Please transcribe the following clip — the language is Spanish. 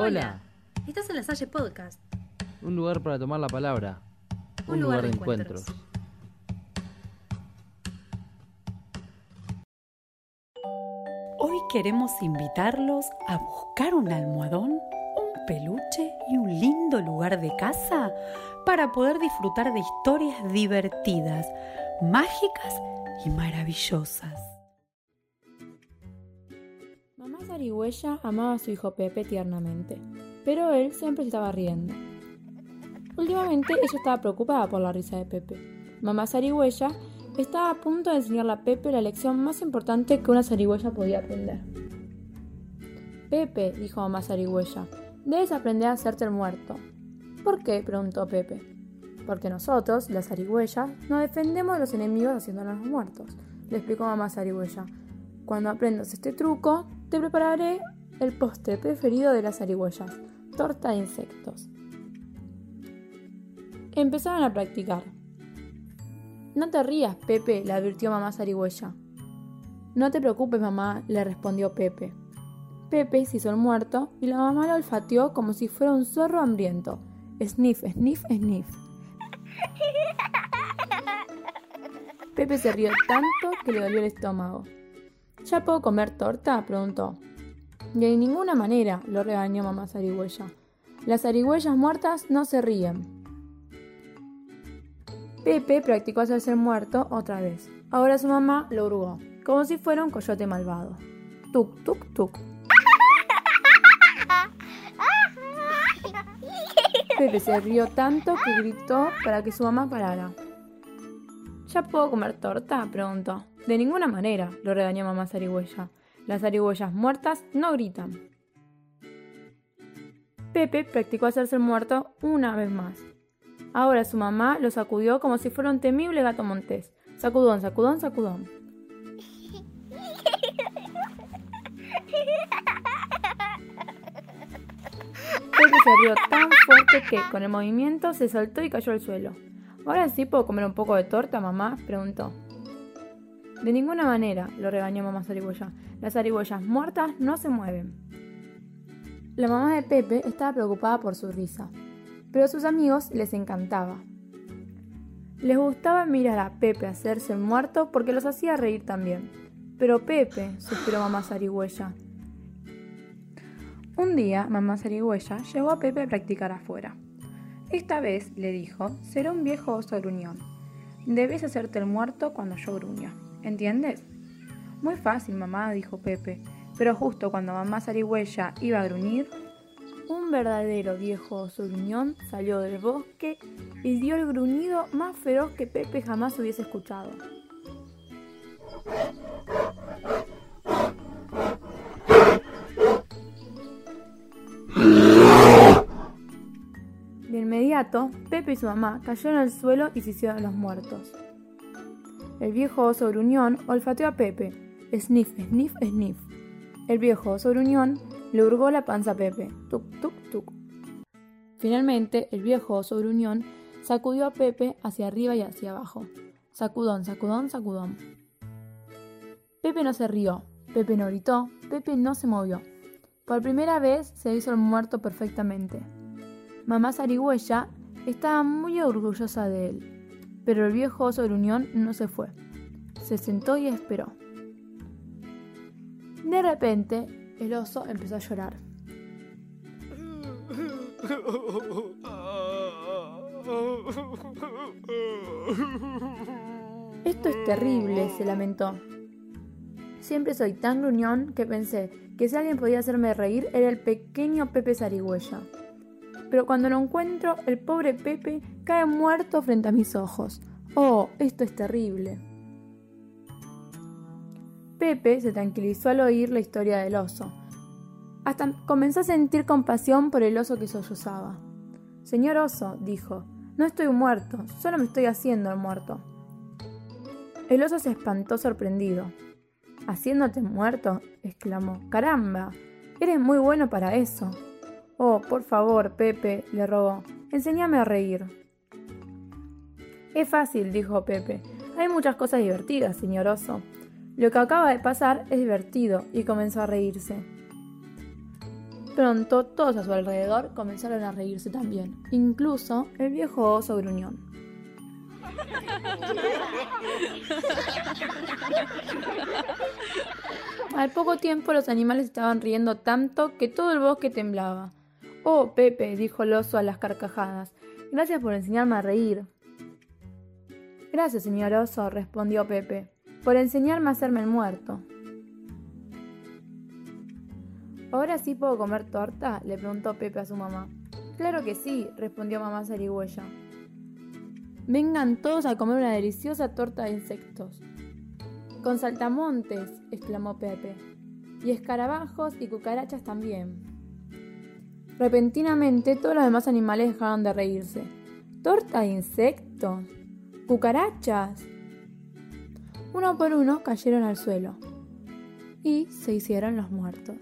Hola. Estás en la Salle Podcast. Un lugar para tomar la palabra. Un, lugar, de encuentros. Hoy queremos invitarlos a buscar un almohadón, un peluche y un lindo lugar de casa para poder disfrutar de historias divertidas, mágicas y maravillosas. Mamá Zarigüeya amaba a su hijo Pepe tiernamente, pero él siempre estaba riendo. Últimamente ella estaba preocupada por la risa de Pepe. Mamá Zarigüeya estaba a punto de enseñarle a Pepe la lección más importante que una zarigüeya podía aprender. Pepe, dijo mamá zarigüeya, debes aprender a hacerte el muerto. ¿Por qué? preguntó Pepe. Porque nosotros, las zarigüeyas, nos defendemos de los enemigos haciéndonos muertos, le explicó mamá zarigüeya. Cuando aprendas este truco, te prepararé el postre preferido de las zarigüeyas, torta de insectos. Empezaron a practicar. No te rías, Pepe, le advirtió mamá zarigüeya. No te preocupes, mamá, le respondió Pepe. Pepe se hizo el muerto y la mamá lo olfateó como si fuera un zorro hambriento. Sniff, sniff, sniff. Pepe se rió tanto que le dolió el estómago. ¿Ya puedo comer torta? preguntó. De ninguna manera, lo regañó mamá zarigüeya. Las zarigüeyas muertas no se ríen. Pepe practicó hacerse muerto otra vez. Ahora su mamá lo hurgó, como si fuera un coyote malvado. Tuk, tuk, tuk. Pepe se rió tanto que gritó para que su mamá parara. ¿Ya puedo comer torta? preguntó. De ninguna manera, lo regañó mamá zarigüeya. Las zarigüeyas muertas no gritan. Pepe practicó hacerse el muerto una vez más. Ahora su mamá lo sacudió como si fuera un temible gato montés. Sacudón, sacudón, sacudón. Pepe se rió tan fuerte que, con el movimiento, se soltó y cayó al suelo. ¿Ahora sí puedo comer un poco de torta, mamá? preguntó. De ninguna manera, lo regañó mamá zarigüeya. Las zarigüeyas muertas no se mueven. La mamá de Pepe estaba preocupada por su risa pero a sus amigos les encantaba. Les gustaba mirar a Pepe hacerse muerto porque los hacía reír también. Pero Pepe, suspiró mamá zarigüeya. Un día, mamá zarigüeya llevó a Pepe a practicar afuera. Esta vez, le dijo, será un viejo oso gruñón. Debes hacerte el muerto cuando yo gruña. ¿Entiendes? Muy fácil, mamá, dijo Pepe. Pero justo cuando mamá zarigüeya iba a gruñir, un verdadero viejo gruñón salió del bosque y dio el gruñido más feroz que Pepe jamás hubiese escuchado. De inmediato, Pepe y su mamá cayeron al suelo y se hicieron los muertos. El viejo oso gruñón olfateó a Pepe. Sniff, sniff, sniff. El viejo oso gruñón le hurgó la panza a Pepe. Tuc, tuc, tuc. Finalmente, el viejo oso gruñón sacudió a Pepe hacia arriba y hacia abajo. Sacudón, sacudón, sacudón. Pepe no se rió, Pepe no gritó, Pepe no se movió. Por primera vez se hizo el muerto perfectamente. Mamá zarigüeya estaba muy orgullosa de él, pero el viejo oso gruñón no se fue. Se sentó y esperó. De repente, el oso empezó a llorar. Esto es terrible, se lamentó. Siempre soy tan gruñón que pensé que si alguien podía hacerme reír era el pequeño Pepe Zarigüeya. Pero cuando lo encuentro, el pobre Pepe cae muerto frente a mis ojos. Oh, esto es terrible. Pepe se tranquilizó al oír la historia del oso. Hasta comenzó a sentir compasión por el oso que sollozaba. Señor oso, dijo, no estoy muerto, solo me estoy haciendo el muerto. El oso se espantó sorprendido. ¿Haciéndote muerto? exclamó. Caramba, eres muy bueno para eso. Oh, por favor, Pepe, le rogó, enséñame a reír. Es fácil, dijo Pepe. Hay muchas cosas divertidas, señor oso. Lo que acaba de pasar es divertido y comenzó a reírse. pronto todos a su alrededor comenzaron a reírse también, incluso el viejo oso gruñón. Al poco tiempo los animales estaban riendo tanto que todo el bosque temblaba. Oh, Pepe, dijo el oso a las carcajadas, gracias por enseñarme a reír. Gracias, señor oso, respondió Pepe, por enseñarme a hacerme el muerto. ¿Ahora sí puedo comer torta? le preguntó Pepe a su mamá. Claro que sí, respondió mamá zarigüeya. Vengan todos a comer una deliciosa torta de insectos. Con saltamontes, exclamó Pepe. Y escarabajos y cucarachas también. Repentinamente todos los demás animales dejaron de reírse. ¿Torta de insectos? ¿Cucarachas? Uno por uno cayeron al suelo y se hicieron los muertos.